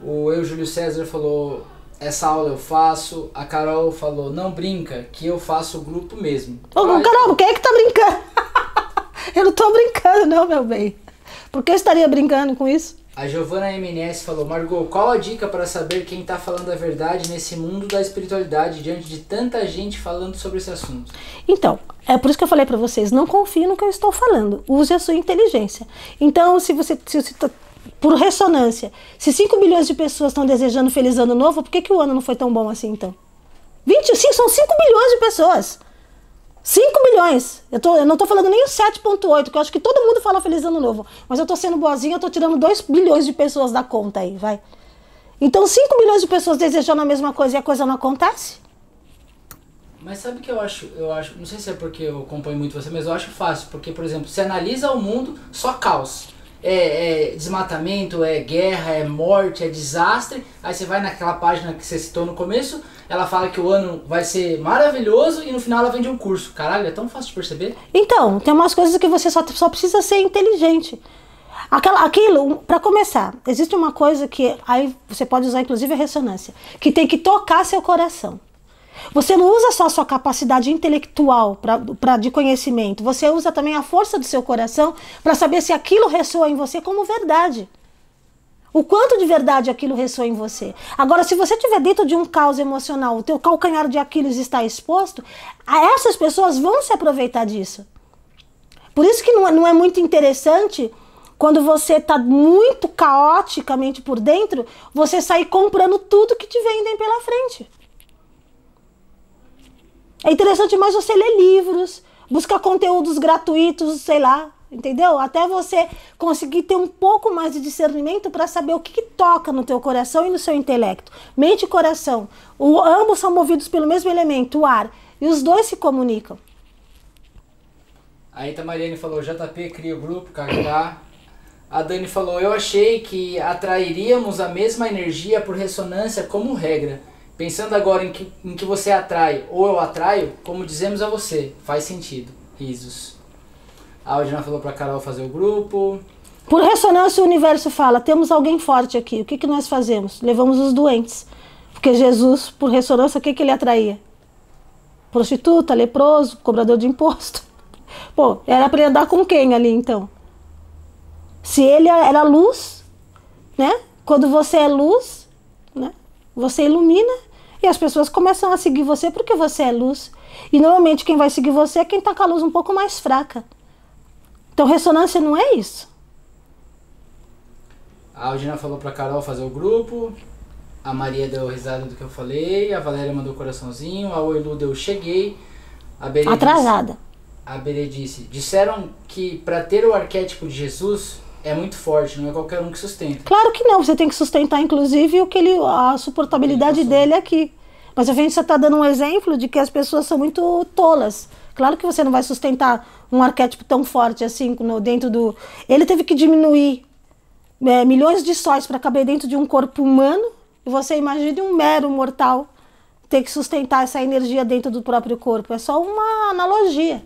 O eu, Júlio César, falou, essa aula eu faço. A Carol falou, não brinca, que eu faço o grupo mesmo. Ô, Vai. Carol, quem é que tá brincando? eu não tô brincando, não, meu bem. Por que eu estaria brincando com isso? A Giovana MNS falou: Margot, qual a dica para saber quem está falando a verdade nesse mundo da espiritualidade diante de tanta gente falando sobre esse assunto? Então, é por isso que eu falei para vocês: não confie no que eu estou falando, use a sua inteligência. Então, se você, se você tá, por ressonância, se 5 milhões de pessoas estão desejando feliz ano novo, por que, que o ano não foi tão bom assim então? 25, são 5 milhões de pessoas. 5 milhões. Eu, tô, eu não estou falando nem o 7,8, que eu acho que todo mundo fala Feliz Ano Novo. Mas eu estou sendo boazinha, eu estou tirando 2 bilhões de pessoas da conta aí, vai. Então 5 milhões de pessoas desejando a mesma coisa e a coisa não acontece? Mas sabe que eu acho, eu acho, não sei se é porque eu acompanho muito você, mas eu acho fácil, porque, por exemplo, você analisa o mundo, só caos é, é, desmatamento, é guerra, é morte, é desastre. Aí você vai naquela página que você citou no começo, ela fala que o ano vai ser maravilhoso e no final ela vende um curso. Caralho, é tão fácil de perceber? Então, tem umas coisas que você só, só precisa ser inteligente. Aquela, aquilo, para começar, existe uma coisa que aí você pode usar inclusive a ressonância, que tem que tocar seu coração. Você não usa só a sua capacidade intelectual pra, pra, de conhecimento, você usa também a força do seu coração para saber se aquilo ressoa em você como verdade. O quanto de verdade aquilo ressoa em você. Agora, se você estiver dentro de um caos emocional, o teu calcanhar de Aquiles está exposto, essas pessoas vão se aproveitar disso. Por isso que não é, não é muito interessante quando você está muito caoticamente por dentro, você sair comprando tudo que te vendem pela frente. É interessante mais você ler livros, buscar conteúdos gratuitos, sei lá, entendeu? Até você conseguir ter um pouco mais de discernimento para saber o que, que, toca no teu coração e no seu intelecto. Mente e coração, o, ambos são movidos pelo mesmo elemento, o ar, e os dois se comunicam. Aí tá Mariane falou, JP cria o grupo, KK. A Dani falou, eu achei que atrairíamos a mesma energia por ressonância como regra. Pensando agora em que, em que você atrai ou eu atraio, como dizemos a você, faz sentido. Risos. A Aldina falou pra Carol fazer o grupo. Por ressonância, o universo fala: temos alguém forte aqui. O que, que nós fazemos? Levamos os doentes. Porque Jesus, por ressonância, o que, que ele atraía? Prostituta, leproso, cobrador de imposto. Pô, era para andar com quem ali então? Se ele era luz, né? Quando você é luz, né? Você ilumina e as pessoas começam a seguir você porque você é luz. E normalmente quem vai seguir você é quem está com a luz um pouco mais fraca. Então ressonância não é isso. A Aldina falou pra Carol fazer o grupo. A Maria deu risada do que eu falei. A Valéria mandou coraçãozinho. A Oilu deu cheguei. A Berê Atrasada. Disse, a Berê disse: Disseram que para ter o arquétipo de Jesus é muito forte, não é qualquer um que sustenta. Claro que não. Você tem que sustentar, inclusive, o que ele, a suportabilidade dele aqui. Mas a gente só está dando um exemplo de que as pessoas são muito tolas. Claro que você não vai sustentar um arquétipo tão forte assim no, dentro do. Ele teve que diminuir é, milhões de sóis para caber dentro de um corpo humano. E você imagine um mero mortal ter que sustentar essa energia dentro do próprio corpo. É só uma analogia.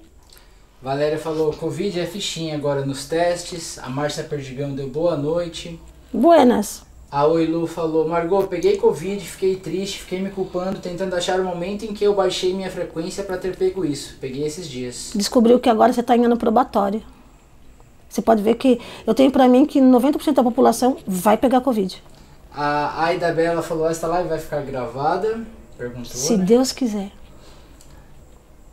Valéria falou: Covid é fichinha agora nos testes. A Márcia Perdigão deu boa noite. Buenas. A Oilu falou: Margot, peguei Covid, fiquei triste, fiquei me culpando, tentando achar o momento em que eu baixei minha frequência para ter pego isso. Peguei esses dias. Descobriu que agora você está em ano probatório. Você pode ver que eu tenho para mim que 90% da população vai pegar Covid. A Aida Bela falou: esta live vai ficar gravada? Perguntou. Se né? Deus quiser.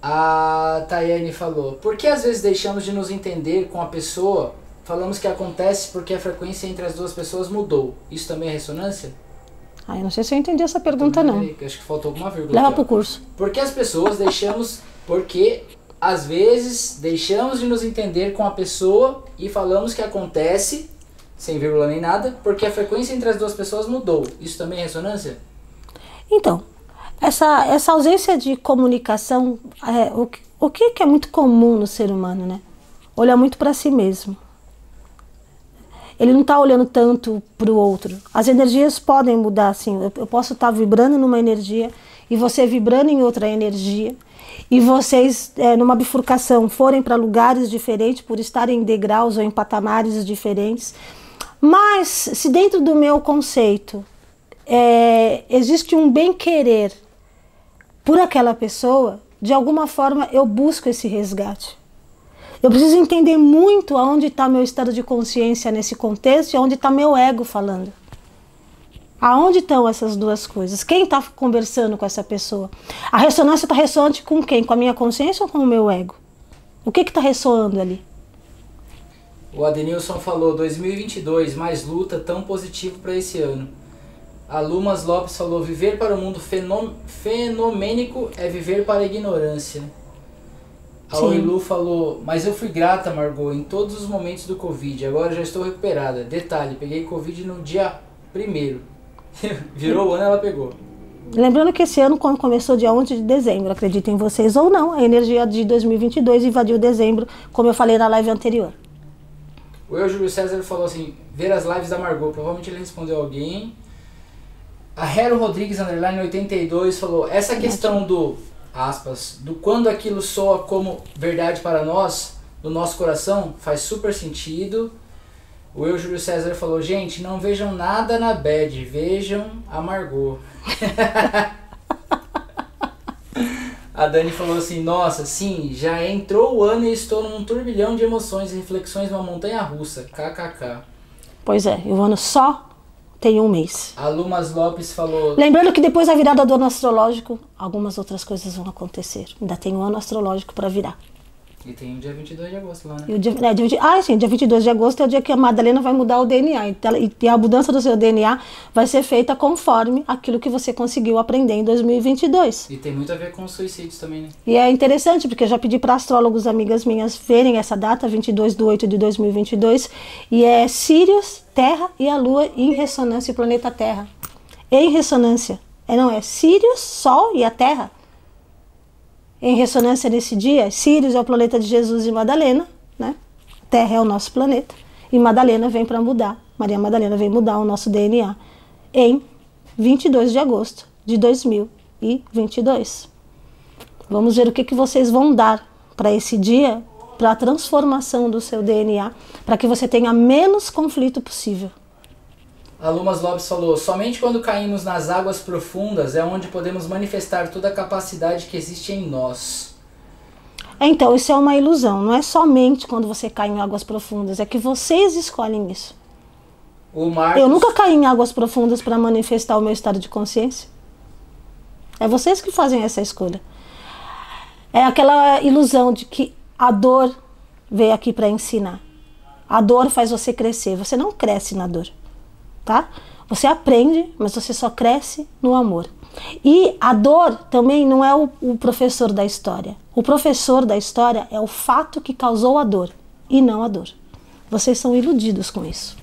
A Tayane falou: por que às vezes deixamos de nos entender com a pessoa? Falamos que acontece porque a frequência entre as duas pessoas mudou. Isso também é ressonância? Ah, eu não sei se eu entendi essa pergunta, não. Acho que faltou alguma vírgula. Leva pro ó. curso. Por que as pessoas deixamos. Porque às vezes deixamos de nos entender com a pessoa e falamos que acontece, sem vírgula nem nada, porque a frequência entre as duas pessoas mudou. Isso também é ressonância? Então, essa, essa ausência de comunicação, é, o, que- o que, que é muito comum no ser humano, né? Olhar muito para si mesmo. Ele não está olhando tanto para o outro. As energias podem mudar, assim. Eu, eu posso estar vibrando numa energia e você vibrando em outra energia. E vocês, é, numa bifurcação, forem para lugares diferentes por estarem em degraus ou em patamares diferentes. Mas, se dentro do meu conceito é, existe um bem-querer por aquela pessoa, de alguma forma eu busco esse resgate. Eu preciso entender muito aonde está meu estado de consciência nesse contexto e aonde está meu ego falando. Aonde estão essas duas coisas? Quem está conversando com essa pessoa? A ressonância está ressonante com quem? Com a minha consciência ou com o meu ego? O que está ressoando ali? O Adenilson falou 2022, mais luta, tão positivo para esse ano. A Lumas Lopes falou: viver para o mundo fenom fenomênico é viver para a ignorância. A. Oilu falou: mas eu fui grata, Margot, em todos os momentos do Covid. Agora já estou recuperada. Detalhe: peguei Covid no dia primeiro. Virou o ano, ela pegou. Lembrando que esse ano, quando começou dia 11 de dezembro, acreditem vocês ou não, a energia de 2022 invadiu dezembro, como eu falei na live anterior. O Eu Júlio César falou assim: ver as lives da Margot. Provavelmente ele respondeu alguém. A Hero Rodrigues Underline 82 falou: essa questão do aspas, do quando aquilo soa como verdade para nós, no nosso coração, faz super sentido. O Eu Júlio César falou: gente, não vejam nada na bad, vejam a Margot. A Dani falou assim: Nossa, sim, já entrou o ano e estou num turbilhão de emoções e reflexões numa montanha russa. KKK. Pois é, e o ano só tem um mês. A Lumas Lopes falou: Lembrando que depois da virada do ano astrológico, algumas outras coisas vão acontecer. Ainda tem um ano astrológico para virar. E tem o dia 22 de agosto lá, né? E o dia, é, dia 20 ah, sim, dia 22 de agosto é o dia que a Madalena vai mudar o DNA. E a mudança do seu DNA vai ser feita conforme aquilo que você conseguiu aprender em 2022. E tem muito a ver com os suicídios também, né? E é interessante, porque eu já pedi para astrólogos amigas minhas verem essa data, 22 de 8 de 2022, e é Sirius, Terra e a Lua em ressonância, o planeta Terra. Em ressonância. É, não, é Sirius, Sol e a Terra. Em ressonância nesse dia, Sirius é o planeta de Jesus e Madalena, né? Terra é o nosso planeta. E Madalena vem para mudar. Maria Madalena vem mudar o nosso DNA em 22 de agosto de 2022. Vamos ver o que, que vocês vão dar para esse dia, para a transformação do seu DNA, para que você tenha menos conflito possível. A Lumas Lopes falou: somente quando caímos nas águas profundas é onde podemos manifestar toda a capacidade que existe em nós. Então, isso é uma ilusão. Não é somente quando você cai em águas profundas, é que vocês escolhem isso. Marcos, Eu nunca caí em águas profundas para manifestar o meu estado de consciência. É vocês que fazem essa escolha. É aquela ilusão de que a dor veio aqui para ensinar. A dor faz você crescer. Você não cresce na dor, tá? Você aprende, mas você só cresce no amor. E a dor também não é o, o professor da história. O professor da história é o fato que causou a dor e não a dor. Vocês são iludidos com isso.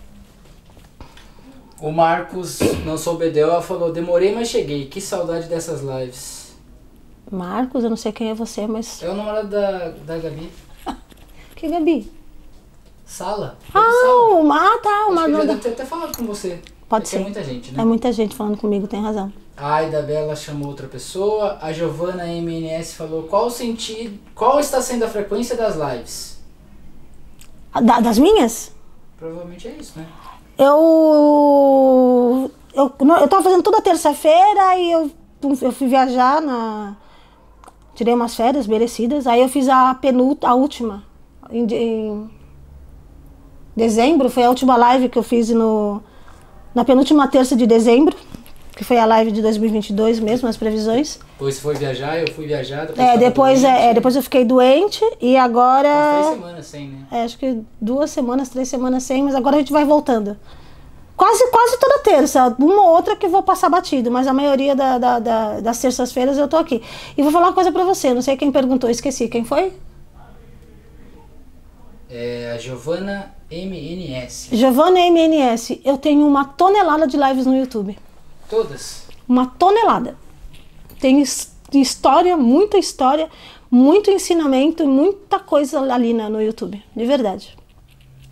o Marcos não sou Bedel, falou: demorei, mas cheguei. Que saudade dessas lives. Marcos, eu não sei quem é você, mas. É o namorado da, da Gabi. Que Gabi? Sala. Ah, Sala. ah, tá, uma Acho ter até falado com você. Pode É ser. É muita gente, né? É muita gente falando comigo, tem razão. A Aida Bela chamou outra pessoa. A Giovana MNS falou: qual o sentido. Qual está sendo a frequência das lives? Da- das minhas? Provavelmente é isso, né? Eu. Eu, não, eu tava fazendo toda terça-feira e eu, eu fui viajar na. Tirei umas férias merecidas. Aí eu fiz a penúltima, a última. Em, em dezembro, foi a última live que eu fiz no, na penúltima terça de dezembro. Que foi a live de 2022 mesmo, as previsões. Depois foi viajar, eu fui viajar. Depois É, depois, é, é, depois eu fiquei doente e agora. Umas três semanas sem, né? É, acho que duas semanas, três semanas sem, mas agora a gente vai voltando. Quase, quase toda terça. Uma ou outra que vou passar batido, mas a maioria da- da- da- das terças-feiras eu tô aqui. E vou falar uma coisa pra você, não sei quem perguntou, esqueci. Quem foi? É a Giovana MNS. Giovanna MNS. Eu tenho uma tonelada de lives no YouTube. Todas. Uma tonelada. Tem his- história, muita história, muito ensinamento e muita coisa ali no YouTube. De verdade.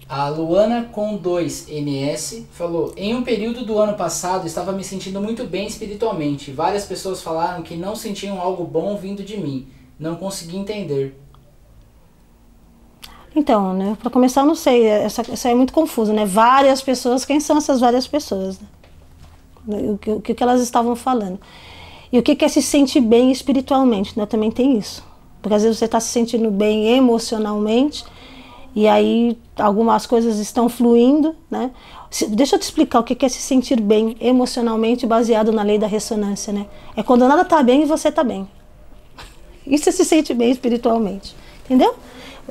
A Luana com 2 NS falou: Em um período do ano passado estava me sentindo muito bem espiritualmente. Várias pessoas falaram que não sentiam algo bom vindo de mim. Não consegui entender. Então, né, para começar, eu não sei, essa, essa é muito confuso, né? Várias pessoas, quem são essas várias pessoas? né? O, que, o que elas estavam falando? E o que é se sentir bem espiritualmente, né? Também tem isso. Porque às vezes você está se sentindo bem emocionalmente e aí algumas coisas estão fluindo, né? Deixa eu te explicar o que é se sentir bem emocionalmente baseado na lei da ressonância, né? É quando nada tá bem e você tá bem. Isso se sente bem espiritualmente. Entendeu?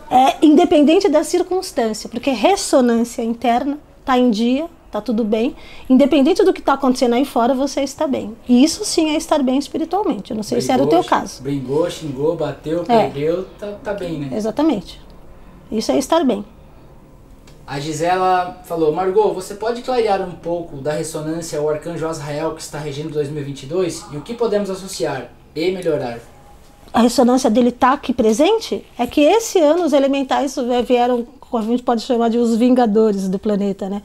É independente da circunstância, porque ressonância interna tá em dia, tá tudo bem. Independente do que tá acontecendo aí fora, você está bem. E isso sim é estar bem espiritualmente. Eu não sei se era o teu Brigou, caso. Brigou, xingou, bateu, É. perdeu, tá, tá bem, né? Exatamente. Isso é estar bem. A Gisela falou: Margot, você pode clarear um pouco da ressonância ao arcanjo Azrael que está regendo 2022 e o que podemos associar e melhorar? A ressonância dele tá aqui presente, é que esse ano os elementais vieram, como a gente pode chamar de os vingadores do planeta, né?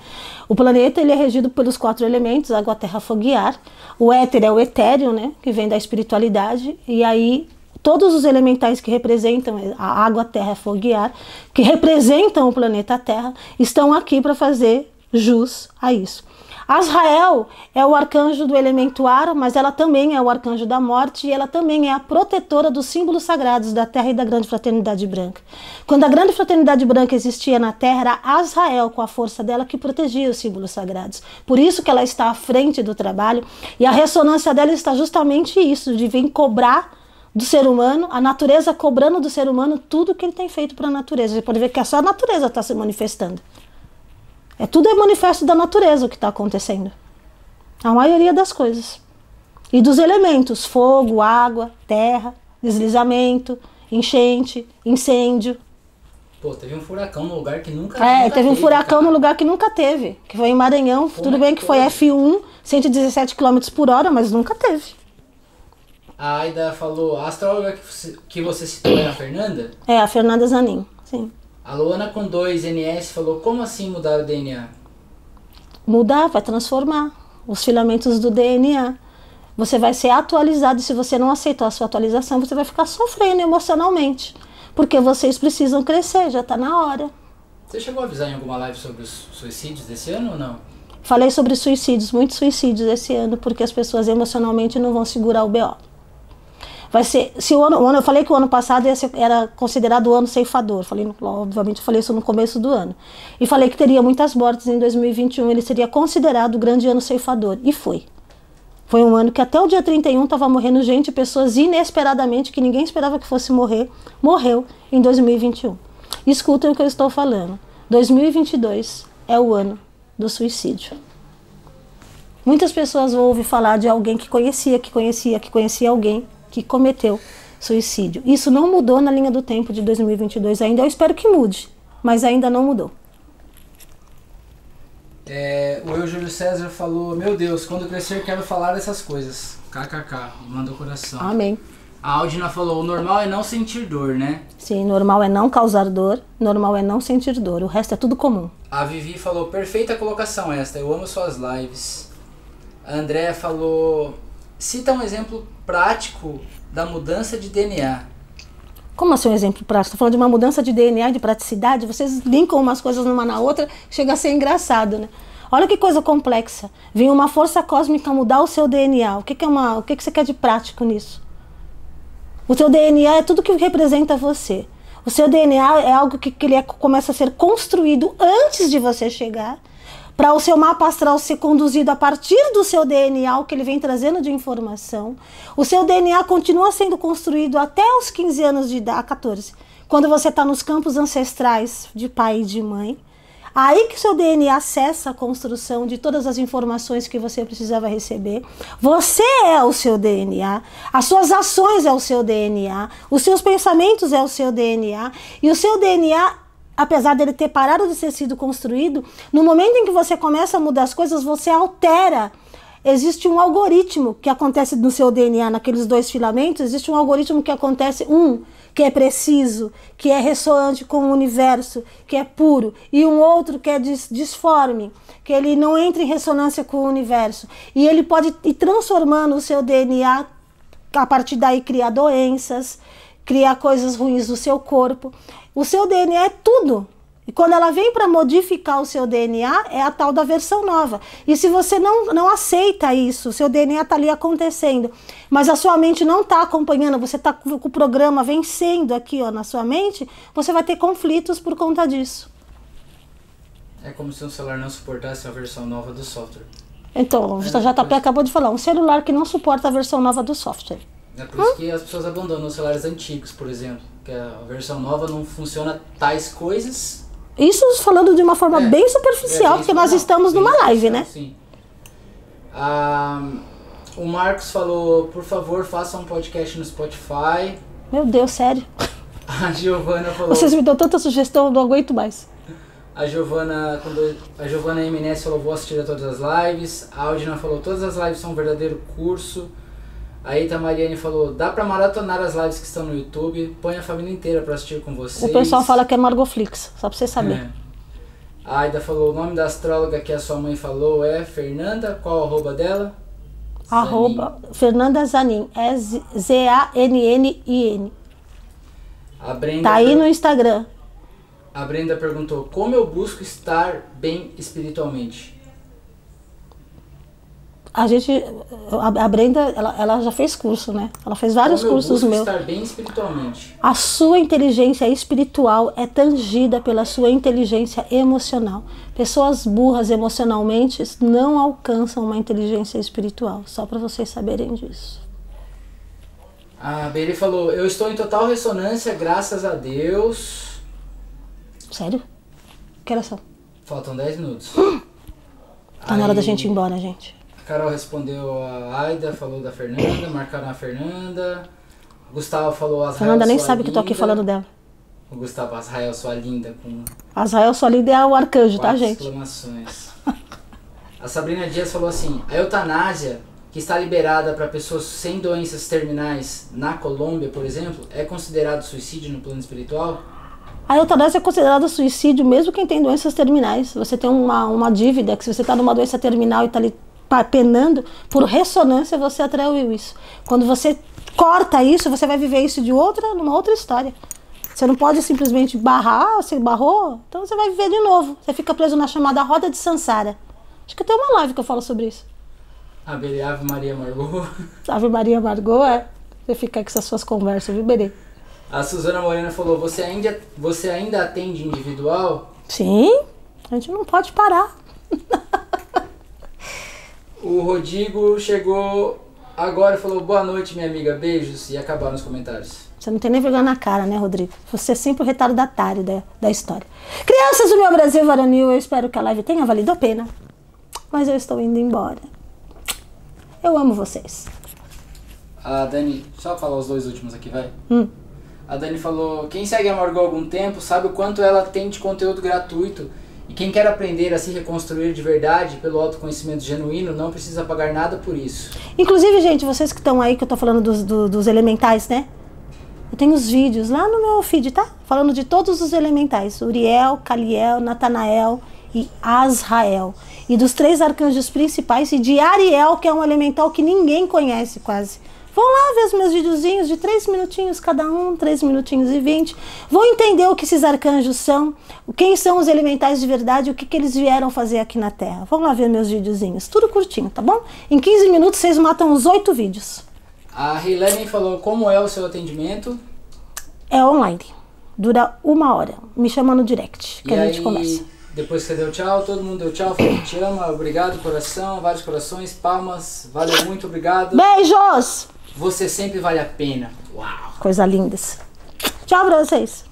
O planeta ele é regido pelos quatro elementos, água, terra, fogo e ar. O éter é o etéreo, né? Que vem da espiritualidade. E aí todos os elementais que representam a água, terra, fogo e ar, que representam o planeta Terra, estão aqui para fazer jus a isso. Azrael é o arcanjo do elemento ar, mas ela também é o arcanjo da morte e ela também é a protetora dos símbolos sagrados da Terra e da Grande Fraternidade Branca. Quando a Grande Fraternidade Branca existia na Terra, era Azrael, com a força dela, que protegia os símbolos sagrados. Por isso que ela está à frente do trabalho e a ressonância dela está justamente isso, de vir cobrar do ser humano, a natureza cobrando do ser humano tudo que ele tem feito para a natureza. Você pode ver que é só a natureza está se manifestando. É tudo é manifesto da natureza o que está acontecendo. A maioria das coisas. E dos elementos: fogo, água, terra, deslizamento, enchente, incêndio. Pô, teve um furacão no lugar que nunca É, nunca teve um furacão cara. no lugar que nunca teve, que foi em Maranhão. Como Tudo é bem que foi foi? F1, 117 km por hora, mas nunca teve. A Aida falou, a astróloga que você citou é a Fernanda? É, a Fernanda Zanin, sim. A Luana com 2 NS falou, como assim mudar o DNA? Mudar, vai transformar os filamentos do DNA. Você vai ser atualizado e se você não aceitou a sua atualização, você vai ficar sofrendo emocionalmente. Porque vocês precisam crescer, já está na hora. Você chegou a avisar em alguma live sobre os suicídios desse ano ou não? Falei sobre suicídios, muitos suicídios esse ano, porque as pessoas emocionalmente não vão segurar o BO. Vai ser, se o ano, o ano eu falei que o ano passado ser, era considerado o ano ceifador. Falei, obviamente, eu falei isso no começo do ano. E falei que teria muitas mortes em 2021, ele seria considerado o grande ano ceifador. E foi. Foi um ano que até o dia 31 estava morrendo gente, pessoas inesperadamente, que ninguém esperava que fosse morrer, morreu em 2021. Escutem o que eu estou falando. 2022 é o ano do suicídio. Muitas pessoas ouvem falar de alguém que conhecia, que conhecia, que conhecia alguém que cometeu suicídio. Isso não mudou na linha do tempo de 2022 ainda. Eu espero que mude, mas ainda não mudou. É, o eu Júlio César falou: Meu Deus, quando crescer quero falar dessas coisas. KKK, manda o coração. Amém. A Aldina falou: o normal é não sentir dor, né? Sim, normal é não causar dor, normal é não sentir dor. O resto é tudo comum. A Vivi falou: perfeita colocação esta, eu amo suas lives. A Andrea falou: cita um exemplo prático da mudança de DNA. Como assim um exemplo prático? Estou falando de uma mudança de DNA, de praticidade. Vocês linkam umas coisas numa na outra, chega a ser engraçado, né? Olha que coisa complexa. Vem uma força cósmica mudar o seu DNA. O que, que é uma, o que, que você quer de prático nisso? O seu DNA é tudo que representa você. O seu DNA é algo que, que ele é, começa a ser construído antes de você chegar, para o seu mapa astral ser conduzido a partir do seu DNA, o que ele vem trazendo de informação. O seu DNA continua sendo construído até os 15 anos de idade, 14, quando você está nos campos ancestrais de pai e de mãe. Aí que seu DNA acessa a construção de todas as informações que você precisava receber. Você é o seu DNA, as suas ações é o seu DNA, os seus pensamentos é o seu DNA e o seu DNA apesar dele ter parado de ser sido construído, no momento em que você começa a mudar as coisas, você altera. Existe um algoritmo que acontece no seu DNA, naqueles dois filamentos, existe um algoritmo que acontece, um, que é preciso, que é ressoante com o universo, que é puro, e um outro que é disforme, que ele não entra em ressonância com o universo. E ele pode ir transformando o seu DNA, a partir daí criar doenças, criar coisas ruins no seu corpo. O seu DNA é tudo. E quando ela vem para modificar o seu DNA, é a tal da versão nova. E se você não, não aceita isso, seu DNA está ali acontecendo, mas a sua mente não está acompanhando, você está com o programa vencendo aqui ó, na sua mente, você vai ter conflitos por conta disso. É como se um celular não suportasse a versão nova do software. Então, o é, JP acabou de falar, um celular que não suporta a versão nova do software. É por isso que as pessoas abandonam os celulares antigos, por exemplo. Que a versão nova não funciona tais coisas isso falando de uma forma é, bem superficial, é, porque nós estamos numa live, né? Sim. Ah, o Marcos falou, por favor, faça um podcast no Spotify. Meu Deus, sério. A Giovana falou. Vocês me dão tanta sugestão, eu não aguento mais. A Giovana, quando a Giovana MNS falou, vou assistir a todas as lives. A Aldina falou, todas as lives são um verdadeiro curso. A Eita Mariane falou, dá pra maratonar as lives que estão no YouTube, põe a família inteira pra assistir com vocês. O pessoal fala que é Margoflix, só pra você saber. É. A Aida falou, o nome da astróloga que a sua mãe falou é Fernanda, qual a arroba dela? Arroba Fernanda Zanin, é Z-A-N-N-I-N. A Brenda tá aí no Instagram. A Brenda perguntou, como eu busco estar bem espiritualmente? A gente, a, Brenda, ela, ela já fez curso, né? Ela fez vários Como cursos meus. estar bem espiritualmente. A sua inteligência espiritual é tangida pela sua inteligência emocional. Pessoas burras emocionalmente não alcançam uma inteligência espiritual, só para vocês saberem disso. A Beli falou: Eu estou em total ressonância, graças a Deus. Sério? Que horas são? Faltam 10 minutos. tá Aí... na hora da gente ir embora, gente. Carol respondeu a Aida, falou da Fernanda, marcaram a Fernanda. Gustavo falou Azrael. Fernanda nem sabe linda. que tô aqui falando dela. O Gustavo, Azrael, sua linda. Com Azrael, sua linda é o arcanjo, tá, gente? exclamações. a Sabrina Dias falou assim: a eutanásia, que que está liberada para pessoas sem doenças terminais na Colômbia, por exemplo, é considerado suicídio no plano espiritual? A eutanásia é considerada suicídio mesmo quem tem doenças terminais. Você tem uma, uma dívida, que se você está numa doença terminal e está ali penando, por ressonância você atraiu isso. Quando você corta isso, você vai viver isso de outra, numa outra história. Você não pode simplesmente barrar, você barrou, então você vai viver de novo. Você fica preso na chamada roda de Sansara. Acho que tem uma live que eu falo sobre isso. Ave, Ave Maria Margot. Ave Maria Margot, é. Você fica com essas suas conversas, viu, Berê? A Suzana Morena falou: você ainda, você ainda atende individual? Sim, a gente não pode parar. o Rodrigo chegou agora e falou: boa noite, minha amiga, beijos. E acabaram os comentários. Você não tem nem vergonha na cara, né, Rodrigo? Você é sempre o retardatário da, da história. Crianças do meu Brasil varonil, eu espero que a live tenha valido a pena. Mas eu estou indo embora. Eu amo vocês. A Dani, só falar os dois últimos aqui, vai. Hum. A Dani falou: quem segue a Margot há algum tempo sabe o quanto ela tem de conteúdo gratuito. E quem quer aprender a se reconstruir de verdade pelo autoconhecimento genuíno não precisa pagar nada por isso. Inclusive, gente, vocês que estão aí, que eu tô falando dos, do, dos elementais, né? Eu tenho os vídeos lá no meu feed, tá? Falando de todos os elementais: Uriel, Caliel, Natanael e Azrael. E dos três arcanjos principais e de Ariel, que é um elemental que ninguém conhece quase. Vão lá ver os meus videozinhos de 3 minutinhos cada um, 3 minutinhos e 20. Vão entender o que esses arcanjos são, quem são os elementais de verdade, o que, que eles vieram fazer aqui na Terra. Vão lá ver meus videozinhos, tudo curtinho, tá bom? Em 15 minutos vocês matam os 8 vídeos. A Helene falou como é o seu atendimento. É online. Dura uma hora. Me chama no direct, que e a gente aí, conversa. Depois que você deu tchau, todo mundo deu tchau, falou te ama, obrigado, coração, vários corações, palmas, valeu muito, obrigado. Beijos! Você sempre vale a pena. Uau! Coisa linda. Tchau pra vocês.